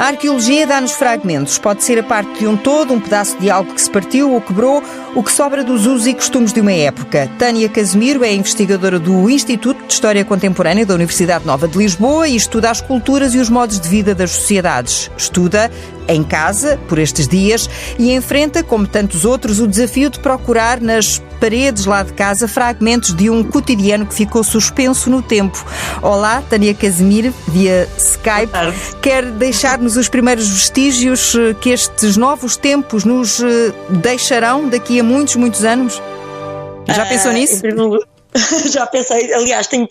A arqueologia dá-nos fragmentos. Pode ser a parte de um todo, um pedaço de algo que se partiu ou quebrou, o que sobra dos usos e costumes de uma época. Tânia Casimiro é investigadora do Instituto de História Contemporânea da Universidade Nova de Lisboa e estuda as culturas e os modos de vida das sociedades. Estuda em casa, por estes dias, e enfrenta, como tantos outros, o desafio de procurar nas paredes lá de casa fragmentos de um cotidiano que ficou suspenso no tempo. Olá, Tânia Casimiro, via Skype. Quer deixar-nos os primeiros vestígios eh, que estes novos tempos nos eh, deixarão daqui a muitos, muitos anos? Já pensou uh, nisso? já pensei, aliás, tenho,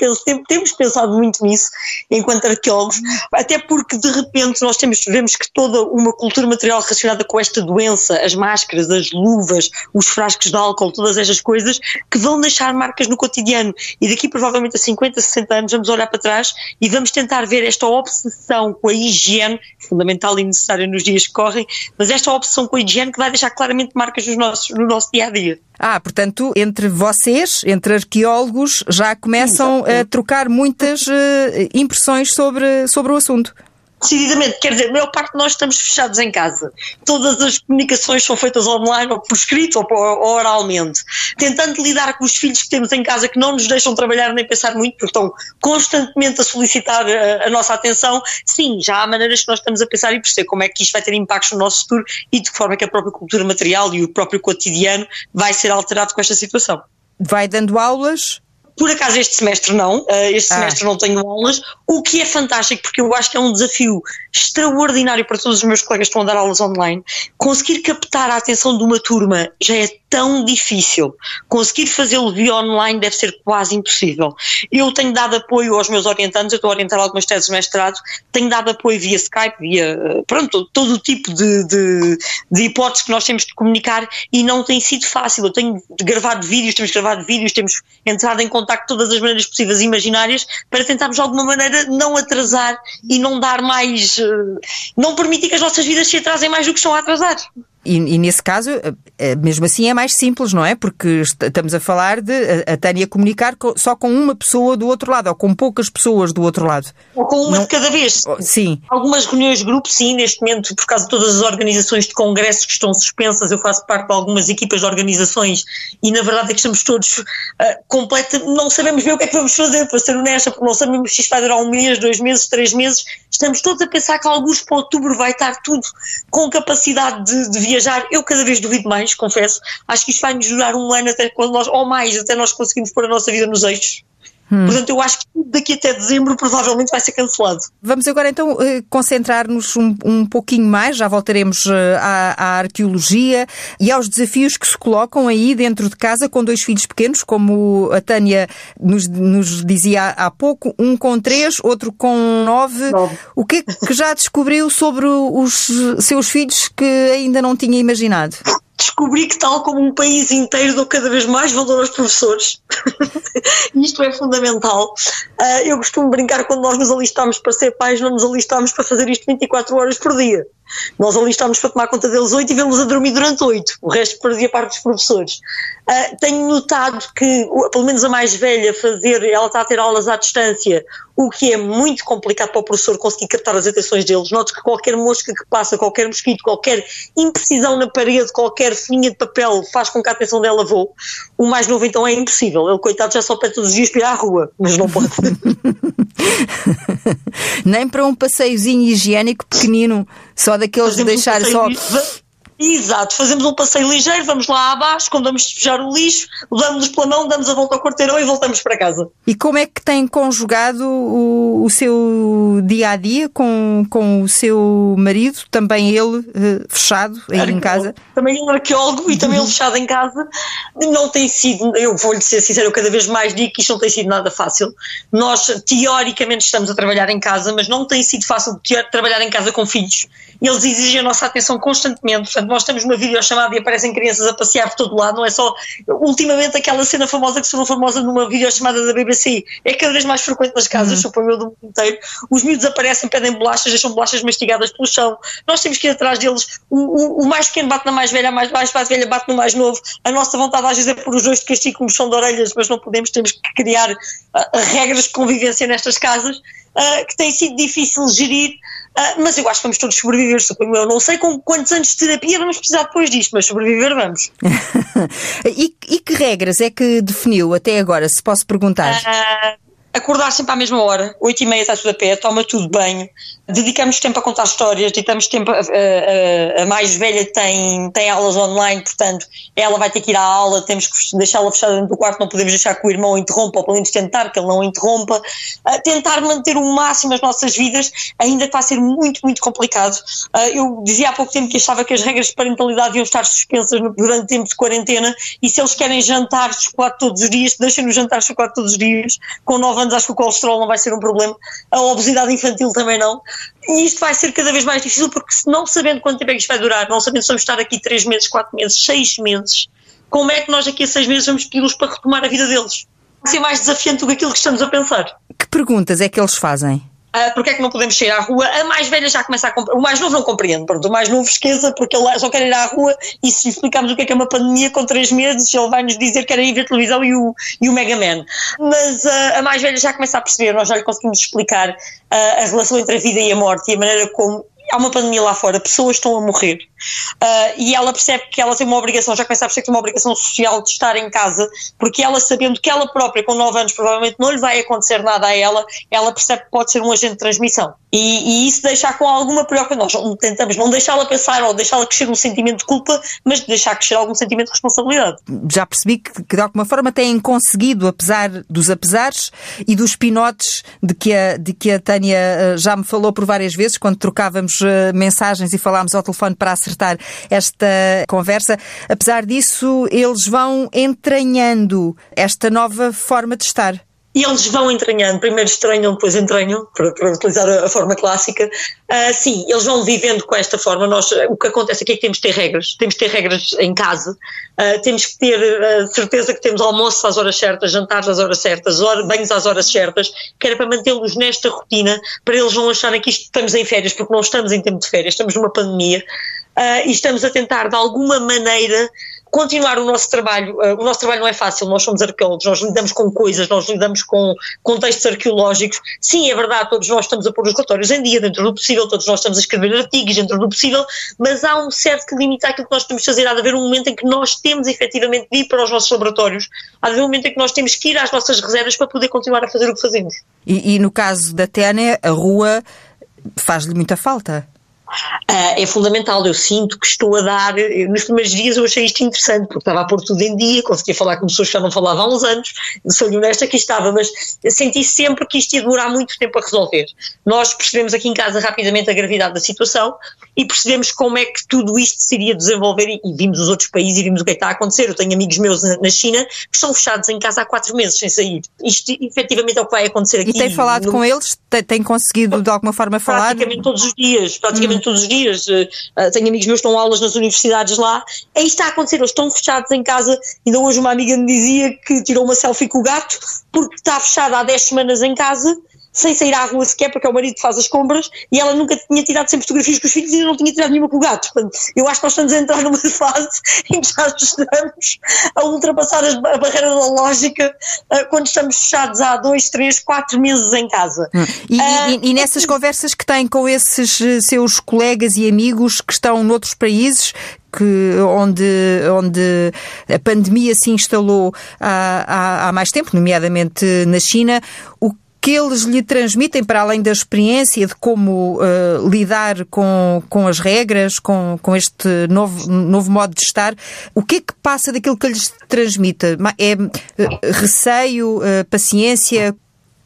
temos pensado muito nisso enquanto arqueólogos, até porque de repente nós temos, vemos que toda uma cultura material relacionada com esta doença, as máscaras, as luvas, os frascos de álcool, todas estas coisas, que vão deixar marcas no cotidiano. E daqui provavelmente a 50, 60 anos vamos olhar para trás e vamos tentar ver esta obsessão com a higiene, fundamental e necessária nos dias que correm, mas esta obsessão com a higiene que vai deixar claramente marcas nos nossos, no nosso dia a dia. Ah, portanto, entre vocês, entre arqueólogos, já começam a trocar muitas uh, impressões sobre, sobre o assunto. Decididamente, quer dizer, a maior parte de nós estamos fechados em casa. Todas as comunicações são feitas online, ou por escrito, ou, oralmente. Tentando lidar com os filhos que temos em casa que não nos deixam trabalhar nem pensar muito, porque estão constantemente a solicitar a, a nossa atenção. Sim, já há maneiras que nós estamos a pensar e perceber como é que isto vai ter impactos no nosso futuro e de que forma que a própria cultura material e o próprio cotidiano vai ser alterado com esta situação. Vai dando aulas por acaso este semestre não, eh, este ah. semestre não tenho aulas, o que é fantástico porque eu acho que é um desafio extraordinário para todos os meus colegas que estão a dar aulas online. Conseguir captar a atenção de uma turma já é tão difícil. Conseguir fazê-lo via online deve ser quase impossível. Eu tenho dado apoio aos meus orientantes, eu estou a orientar algumas teses de mestrado, tenho dado apoio via Skype, via, pronto, todo o tipo de, de, de hipóteses que nós temos de comunicar e não tem sido fácil. Eu tenho gravado vídeos, temos gravado vídeos, temos entrado em contato de todas as maneiras possíveis e imaginárias para tentarmos de alguma maneira não atrasar e não dar mais, eh, não permitir que as nossas vidas se atrasem mais do que estão a atrasar. E, e, nesse caso, eh, eh, mesmo assim é mais simples, não é? Porque estamos a falar de a, Tânia comunicar só com uma pessoa do outro lado, ou com poucas pessoas do outro lado. Ou com uma não... de cada vez. Oh, sim. Algumas reuniões de grupo, sim, neste momento, por causa de todas as organizações de congressos que estão suspensas, eu faço parte de algumas equipas de organizações e na verdade é que estamos todos uh, completa, não sabemos bem o que é que vamos fazer, para ser honesta, porque não sabemos se isto vai durar um mês, dois meses, três meses. Estamos todos a pensar que alguns para outubro vai estar tudo com capacidade de, de viajar. Eu cada vez duvido mais, confesso. Acho que isto vai nos durar um ano até quando nós, ou mais, até nós conseguimos pôr a nossa vida nos eixos. Hum. Portanto, eu acho que daqui até dezembro provavelmente vai ser cancelado. Vamos agora então eh, concentrar-nos um, um pouquinho mais, já voltaremos eh, à, à, arqueologia e aos desafios que se colocam aí dentro de casa com dois filhos pequenos, como a Tânia nos, nos dizia há pouco, um com três, outro com nove. nove. O que é que já descobriu sobre os seus filhos que ainda não tinha imaginado? Descobri que, tal como um país inteiro, dou cada vez mais valor aos professores. Isto é fundamental. Uh, eu costumo brincar quando nós nos alistamos para ser pais, não nos alistamos para fazer isto 24 horas por dia. Nós alistámos para tomar conta deles oito e vê-los a dormir durante oito. O resto fazia parte dos professores. Uh, tenho notado que, pelo menos a mais velha, fazer, ela está a ter aulas à distância, o que é muito complicado para o professor conseguir captar as atenções deles. Noto que qualquer mosca que passa, qualquer mosquito, qualquer imprecisão na parede, qualquer folhinha de papel faz com que a atenção dela voe. O mais novo então é impossível. Ele, coitado, já só pede todos os dias para ir à rua, mas não pode. Nem para um passeiozinho higiênico pequenino, só daqueles de deixar só. Exato, fazemos um passeio ligeiro, vamos lá abaixo, quando vamos despejar o lixo, damos-nos pela mão, damos a volta ao quarteirão e voltamos para casa. E como é que tem conjugado o, o seu dia a dia com, com o seu marido, também ele uh, fechado aí em casa? Também ele arqueólogo e também ele fechado em casa. Não tem sido, eu vou-lhe ser sincero, eu cada vez mais digo que isto não tem sido nada fácil. Nós, teoricamente, estamos a trabalhar em casa, mas não tem sido fácil trabalhar em casa com filhos. Eles exigem a nossa atenção constantemente, portanto, nós temos uma videochamada e aparecem crianças a passear por todo lado, não é só ultimamente aquela cena famosa que se tornou famosa numa videochamada da BBC, é cada vez mais frequente nas casas, uhum. suponho eu do mundo inteiro, os miúdos aparecem, pedem bolachas, deixam bolachas mastigadas pelo chão, nós temos que ir atrás deles, o, o, o mais pequeno bate na mais velha, a mais, mais velha bate no mais novo, a nossa vontade às vezes é pôr os dois de castigo como chão de orelhas, mas não podemos, temos que criar uh, regras de convivência nestas casas, uh, que tem sido difícil gerir, Uh, mas eu acho que vamos todos sobreviver, suponho eu. Não sei com quantos anos de terapia vamos precisar depois disto, mas sobreviver vamos. e, e, que regras é que definiu até agora, se posso perguntar? Uh, acordar sempre à mesma hora, oito e meia está tudo a pé, toma tudo bem, dedicamos tempo a contar histórias, dedicamos tempo a, a, a, mais velha tem, tem aulas online, portanto ela vai ter que ir à aula, temos que deixá-la fechada dentro do quarto, não podemos deixar que o irmão interrompa, ou pelo menos tentar que ele não interrompa, tentar manter o máximo as nossas vidas, ainda está a ser muito, muito complicado. Uh, eu dizia há pouco tempo que achava que as regras de parentalidade iam estar suspensas durante tempo de quarentena, e se eles querem jantar chocolate todos os dias, deixem-nos jantar chocolate todos os dias, com 9 anos acho que o colesterol não vai ser um problema, a obesidade infantil também não. E isto vai ser cada vez mais difícil porque não sabendo quanto tempo é que isto vai durar, não sabendo se vamos estar aqui 3 meses, 4 meses, 6 meses, como é que nós aqui a 6 meses vamos pedi-los para retomar a vida deles? Vai ser mais desafiante do que aquilo que estamos a pensar. Que perguntas é que eles fazem? Uh, porque é que não podemos sair à rua? A mais velha já começa a compreender. O mais novo não compreende, pronto. O mais novo esqueça porque ele só quer ir à rua e se explicarmos o que é que é uma pandemia com três meses, ele vai nos dizer que quer ir ver televisão e o, e o Mega Man. Mas uh, a mais velha já começa a perceber, nós já lhe conseguimos explicar uh, a relação entre a vida e a morte e a maneira como há uma pandemia lá fora, pessoas estão a morrer. Uh, e ela percebe que ela tem uma obrigação, já começa a perceber que tem uma obrigação social de estar em casa, porque ela sabendo que ela própria com 9 anos provavelmente não lhe vai acontecer nada a ela, ela percebe que pode ser um agente de transmissão e, e isso deixa com alguma preocupação, nós tentamos não deixá-la pensar ou deixá-la crescer um sentimento de culpa, mas deixar crescer algum sentimento de responsabilidade. Já percebi que, que de alguma forma têm conseguido, apesar dos apesares e dos pinotes de que a, de que a Tânia ah, já me falou por várias vezes quando trocávamos eh, mensagens e falámos ao telefone para acertar esta conversa. Apesar disso, eles vão entranhando esta nova forma de estar. E eles vão entranhando, primeiro estranham, depois entranham, para, para utilizar a, a, forma clássica. Uh, sim, eles vão vivendo com esta forma. Nós, o que acontece aqui é que temos que ter regras. Temos que ter regras em casa, uh, temos que ter uh, certeza que temos almoço às horas certas, jantares às horas certas, hora, banhos às horas certas, que era para mantê-los nesta rotina, para eles não acharem que isto, estamos em férias, porque não estamos em tempo de férias, estamos numa pandemia. e estamos a tentar, de alguma maneira, continuar o nosso trabalho. Uh, o nosso trabalho não é fácil, nós somos arqueólogos, nós lidamos com coisas, nós lidamos com contextos arqueológicos. Sim, é verdade, todos nós estamos a pôr os relatórios em dia, dentro do possível, todos nós estamos a escrever artigos dentro do possível, mas há um certo que limita aquilo que nós podemos fazer. Há de haver um momento em que nós temos efetivamente de ir para os nossos laboratórios, há de haver um momento em que nós temos que ir às nossas reservas para poder continuar a fazer o que fazemos. E, e no caso da Tânia, a rua faz-lhe muita falta. Uh, é fundamental. Eu sinto que estou a dar. Nos primeiros dias eu achei isto interessante, porque estava a pôr tudo em dia, conseguia falar com pessoas que já não falavam há uns anos, sou honesta que estava, mas senti sempre que isto ia demorar muito tempo a resolver. Nós percebemos aqui em casa rapidamente a gravidade da situação e percebemos como é que tudo isto se iria desenvolver e, e vimos os outros países e vimos o que é que está a acontecer. Eu tenho amigos meus na, na China que estão fechados em casa há quatro meses sem sair. Isto efetivamente é o que vai acontecer aqui. E tem falado no... com eles? Tem, tem conseguido de alguma forma falar? Praticamente todos os dias, praticamente hum. todos os dias. Uh, tenho amigos meus que estão aulas nas universidades lá. É isto está a acontecer, eles estão fechados em casa. Ainda hoje uma amiga me dizia que tirou uma selfie com o gato porque está fechada há 10 semanas em casa sem sair à rua sequer, porque é o marido que faz as compras, e ela nunca tinha tirado sempre fotografias com os filhos e não tinha tirado nenhuma com o gato. Portanto, eu acho que nós estamos a entrar numa fase em que já estamos a ultrapassar a barreira da lógica uh, quando estamos fechados há dois, três, quatro meses em casa. Hum. E, e, e, nessas conversas que têm com esses eh, seus colegas e amigos que estão noutros países, que, onde, onde a pandemia se instalou há, há, há mais tempo, nomeadamente na China, o que eles lhe transmitem, para além da experiência de como uh, lidar com, com as regras, com, com este novo, novo modo de estar, o que é que passa daquilo que lhes transmite? É uh, receio, uh, paciência?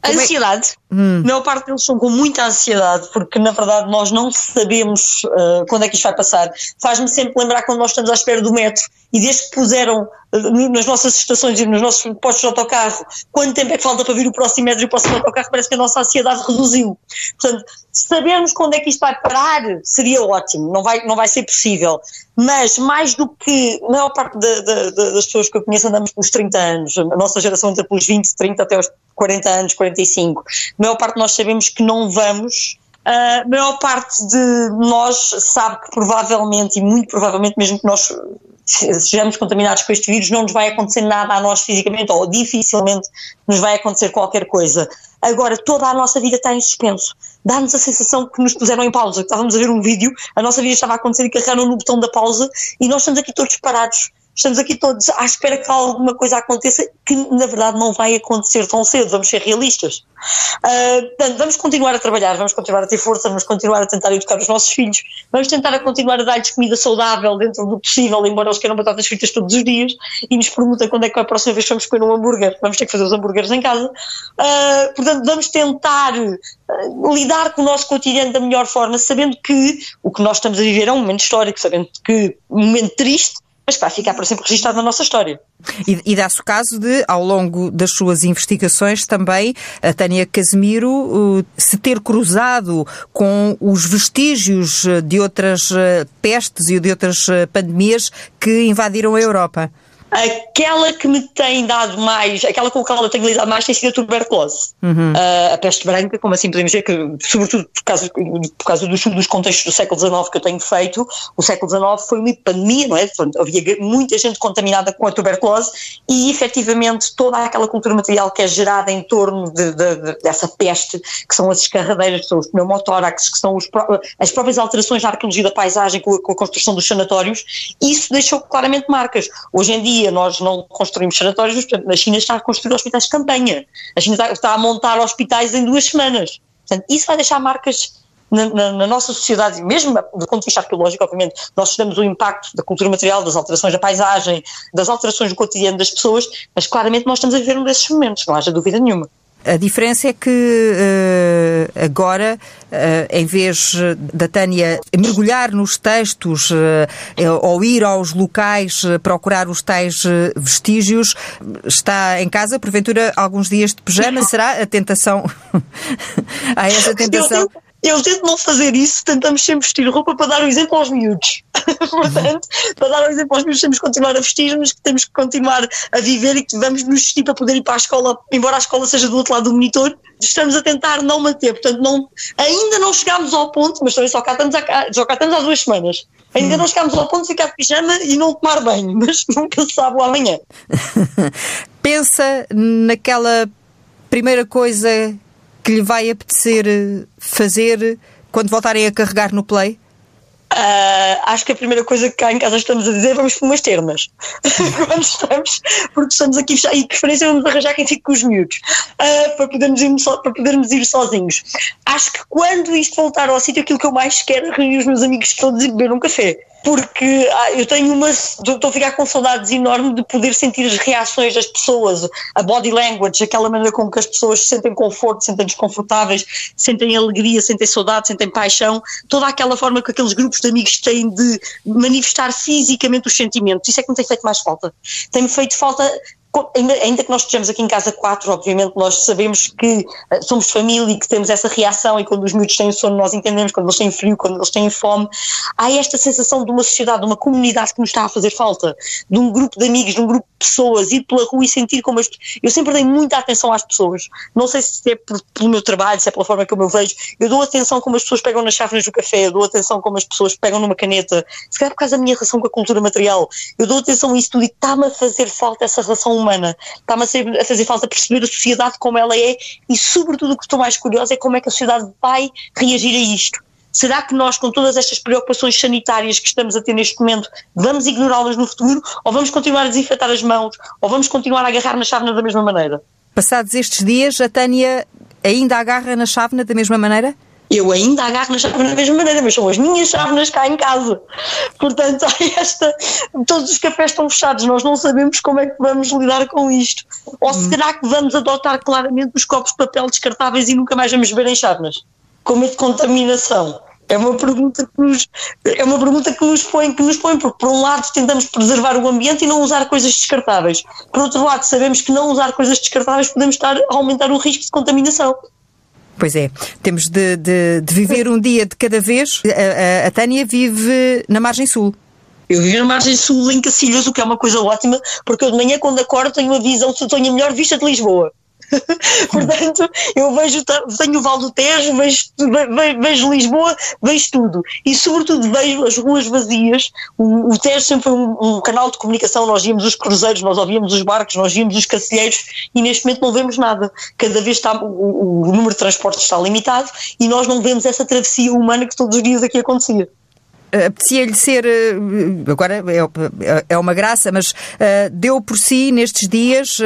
É ansiedade. É? Hum. A maior parte deles são com muita ansiedade, porque na verdade nós não sabemos quando é que isto vai passar. Faz-me sempre lembrar quando nós estamos à espera do metro e desde que puseram nas nossas estações e nos nossos postos de autocarro, quanto tempo é que falta para vir o próximo metro e o próximo autocarro, parece que a nossa ansiedade reduziu. Portanto, sabermos quando é que isto vai parar seria ótimo, não vai, não vai ser possível. Mas mais do que a maior parte de, de, de, das pessoas que eu conheço andamos pelos 30 anos, a nossa geração entra pelos 20, 30 até aos 40 anos, 45. A maior parte de nós sabemos que não vamos a maior parte de nós sabe que provavelmente, e muito provavelmente mesmo que nós sejamos contaminados com este vírus, não nos vai acontecer nada a nós fisicamente, ou dificilmente nos vai acontecer qualquer coisa. Agora, toda a nossa vida está em suspenso. Dá-nos a sensação que nos puseram em pausa. Estávamos a ver um vídeo, a nossa vida estava a acontecer e carregaram no botão da pausa e nós estamos aqui todos parados estamos aqui todos à espera que alguma coisa aconteça que na verdade não vai acontecer tão cedo, vamos ser realistas. Uh, portanto, vamos continuar a trabalhar, vamos continuar a ter força, vamos continuar a tentar educar os nossos filhos, vamos tentar a continuar a dar-lhes comida saudável dentro do possível, embora eles queiram batatas fritas todos os dias e nos perguntem quando é que a próxima vez vamos comer um hambúrguer, vamos ter que fazer os hambúrgueres em casa. Uh, portanto, vamos tentar uh, lidar com o nosso cotidiano da melhor forma, sabendo que o que nós estamos a viver é um momento histórico, sabendo que um momento triste, mas vai ficar para sempre registado na nossa história. E, e dá-se o caso de, ao longo das suas investigações, também a Tânia Casemiro uh, se ter cruzado com os vestígios de outras uh, pestes e de outras uh, pandemias que invadiram a Europa. Aquela que me tem dado mais, aquela com a qual eu tenho lidado mais tem sido a tuberculose. Uhum. Uh, a peste branca, como assim podemos dizer, que sobretudo por causa, por causa dos, dos contextos do século XIX que eu tenho feito, o século XIX foi uma pandemia, não é? Portanto, havia muita gente contaminada com a tuberculose e efetivamente toda aquela cultura material que é gerada em torno de, de, de, dessa peste, que são as escarradeiras, que são os pneumotórax, que são os, as próprias alterações na arqueologia da paisagem com a, com a construção dos sanatórios, isso deixou claramente marcas. Hoje em dia, nós não construímos sanatórios, portanto, a China está a construir hospitais de campanha. A China está, está a montar hospitais em duas semanas. Portanto, isso vai deixar marcas na, na, na, nossa sociedade, mesmo do ponto de vista arqueológico, obviamente, nós estudamos o impacto da cultura material, das alterações da paisagem, das alterações do cotidiano das pessoas, mas claramente nós estamos a viver um desses momentos, não haja dúvida nenhuma. A diferença é que uh, agora, uh, em vez da Tânia mergulhar nos textos uh, ou ir aos locais procurar os tais vestígios, está em casa, porventura, alguns dias de pijama, será a tentação? Há essa tentação? Eu tento não fazer isso, tentamos sempre vestir roupa para dar o exemplo aos miúdos. Portanto, para dar o exemplo aos miúdos, temos que continuar a vestir, mas que temos que continuar a viver e que vamos nos vestir para poder ir para a escola, embora a escola seja do outro lado do monitor. Estamos a tentar não manter, portanto, não, ainda não chegámos ao ponto, mas também só cá estamos, a, só cá estamos há duas semanas. Ainda hum. não chegámos ao ponto de ficar de pijama e não tomar banho, mas nunca se sabe o amanhã. Pensa naquela primeira coisa que lhe vai apetecer eh, fazer quando voltarem a carregar no Play? Uh, acho que a primeira coisa que cá em casa estamos a dizer é vamos para umas termas. Quando estamos, porque estamos aqui e de preferência vamos arranjar quem fique com os miúdos uh, para, podermos ir so, para podermos ir sozinhos. Acho que quando isto voltar ao sítio, aquilo que eu mais quero é reunir os meus amigos todos e beber um café porque ah, eu tenho uma. Estou a ficar com saudades enormes de poder sentir as reações das pessoas, a body language, aquela maneira como que as pessoas se sentem conforto, se sentem desconfortáveis, sentem alegria, sentem saudade, sentem paixão, toda aquela forma que aqueles grupos de amigos têm de manifestar fisicamente os sentimentos. Isso é que me tem feito mais falta. Tem-me feito falta ainda que nós estejamos aqui em casa quatro, obviamente nós sabemos que uh, somos família e que temos essa reação e quando os miúdos têm sono nós entendemos, quando eles têm frio, quando eles têm fome, há esta sensação de uma sociedade, de uma comunidade que nos está a fazer falta, de um grupo de amigos, de um grupo de pessoas, ir pela rua e sentir como as Eu sempre dei muita atenção às pessoas, não sei se é por, pelo meu trabalho, se é pela forma como eu vejo, eu dou atenção como as pessoas pegam nas chávenas do café, eu dou atenção como as pessoas pegam numa caneta, se calhar por causa da minha relação com a cultura material, eu dou atenção a isso tudo e está-me a fazer falta essa relação humana. Está-me a, a fazer falta perceber a sociedade como ela é e, sobretudo, o que estou mais curiosa é como é que a sociedade vai reagir a isto. Será que nós, com todas estas preocupações sanitárias que estamos a ter neste momento, vamos ignorá-las no futuro ou vamos continuar a desinfetar as mãos ou vamos continuar a agarrar na chávena da mesma maneira? Passados estes dias, a Tânia ainda agarra na chávena da mesma maneira? Eu ainda agarro na chávena da mesma maneira, mas são as minhas chávenas cá em casa. Portanto, esta, todos os cafés estão fechados, nós não sabemos como é que vamos lidar com isto. Ou hum. será que vamos adotar claramente os copos de papel descartáveis e nunca mais vamos beber em chávenas? Com medo de contaminação? É uma pergunta que nos, é uma pergunta que nos põe, que nos põe, porque por um lado tentamos preservar o ambiente e não usar coisas descartáveis. Por outro lado, sabemos que não usar coisas descartáveis podemos estar a aumentar o risco de contaminação. Pois é, temos de, de, de viver um dia de cada vez. A, a, a, Tânia vive na margem sul. Eu vivo na margem sul em Cacilhas, o que é uma coisa ótima, porque eu de manhã quando acordo tenho uma visão, tenho a melhor vista de Lisboa. Portanto, eu vejo, tenho o Val do Tejo, vejo, vejo, vejo, Lisboa, vejo tudo. E, sobretudo, vejo as ruas vazias. O, o Tejo sempre foi um, um, canal de comunicação. Nós víamos os cruzeiros, nós ouvíamos os barcos, nós víamos os cacilheiros e, neste momento, não vemos nada. Cada vez está, o, o número de transportes está limitado e nós não vemos essa travessia humana que todos os dias aqui acontecia apetecia-lhe ser, eh, agora é, é uma graça, mas uh, deu por si nestes dias, uh,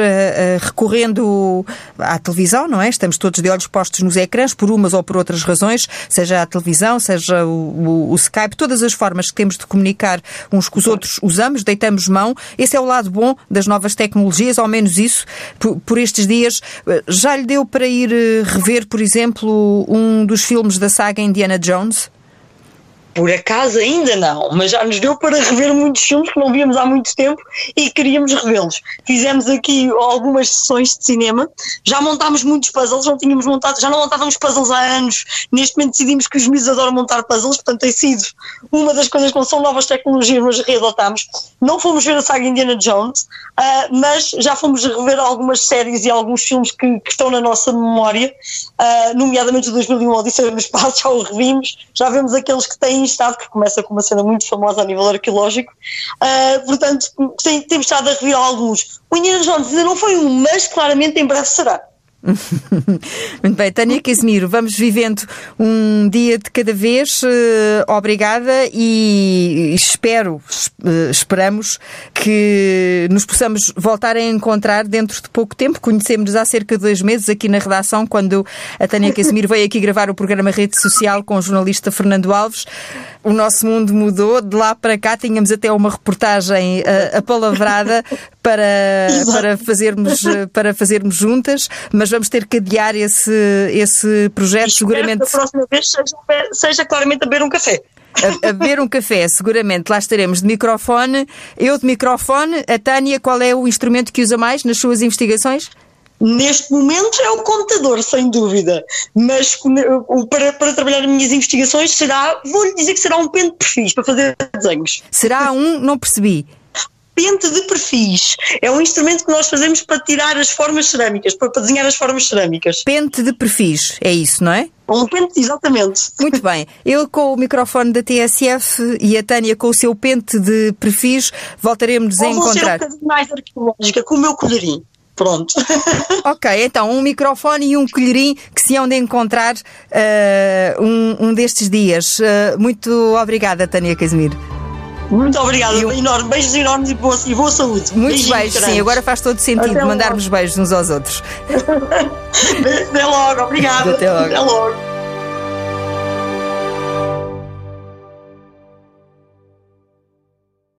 recorrendo à televisão, não é? Estamos todos de olhos postos nos ecrãs, por umas ou por outras razões, seja a televisão, seja o, o, o Skype, todas as formas que temos de comunicar uns com os outros usamos, deitamos mão. Esse é o lado bom das novas tecnologias, ao menos isso, por, por estes dias. Já lhe deu para ir rever, por exemplo, um dos filmes da saga Indiana Jones? Por acaso ainda não, mas já nos deu para rever muitos filmes que não víamos há muito tempo e queríamos revê-los. Fizemos aqui algumas sessões de cinema, já montámos muitos puzzles, não tínhamos montado, já não montávamos puzzles há anos. Neste momento decidimos que os miúdos adoram montar puzzles, portanto tem sido uma das coisas que não são novas tecnologias, mas readotámos. Não fomos ver a saga Indiana Jones, uh, mas já fomos rever algumas séries e alguns filmes que, que estão na nossa memória, uh, nomeadamente o 2001 Odisseia no Espaço, já o revimos, já vemos aqueles que têm estado, que começa com uma cena muito famosa a nível arqueológico. Uh, portanto, tem, temos estado a rever alguns. O Indiana Jones ainda não foi um, mas claramente em breve será. Muito bem, Tânia Casimiro, vamos vivendo um dia de cada vez. Uh, obrigada e espero, uh, esperamos que nos possamos voltar a encontrar dentro de pouco tempo. Conhecemos-nos há cerca de dois meses aqui na redação, quando a Tânia Casimiro veio aqui gravar o programa Rede Social com o jornalista Fernando Alves. O nosso mundo mudou, de lá para cá tínhamos até uma reportagem uh, apalavrada para, para, fazermos, para fazermos juntas, mas mas vamos ter que adiar esse, esse projeto, seguramente. Que a próxima vez seja, seja claramente a beber um café. A, a, beber um café, seguramente. Lá estaremos de microfone. Eu de microfone. A Tânia, qual é o instrumento que usa mais nas suas investigações? Neste momento é o computador, sem dúvida. Mas para, para trabalhar as minhas investigações será, vou-lhe dizer que será um pente de perfis para fazer desenhos. Será um, não percebi pente de perfis. É um instrumento que nós fazemos para tirar as formas cerâmicas, para, para desenhar as formas cerâmicas. Pente de perfis, é isso, não é? Um pente, exatamente. Muito bem. Eu com o microfone da TSF e a Tânia com o seu pente de perfis voltaremos a encontrar. Vou ser um mais arqueológica com o meu colherinho. Pronto. ok, então um microfone e um colherinho que se hão de encontrar uh, um, um, destes dias. Uh, muito obrigada, Tânia Casimiro. Muito obrigada, eu... enorme. Beijos enormes e boa, e boa saúde. Muitos beijos, sim. Agora faz todo sentido Até mandarmos logo. beijos uns aos outros. Até logo, obrigada. Até logo. Até logo.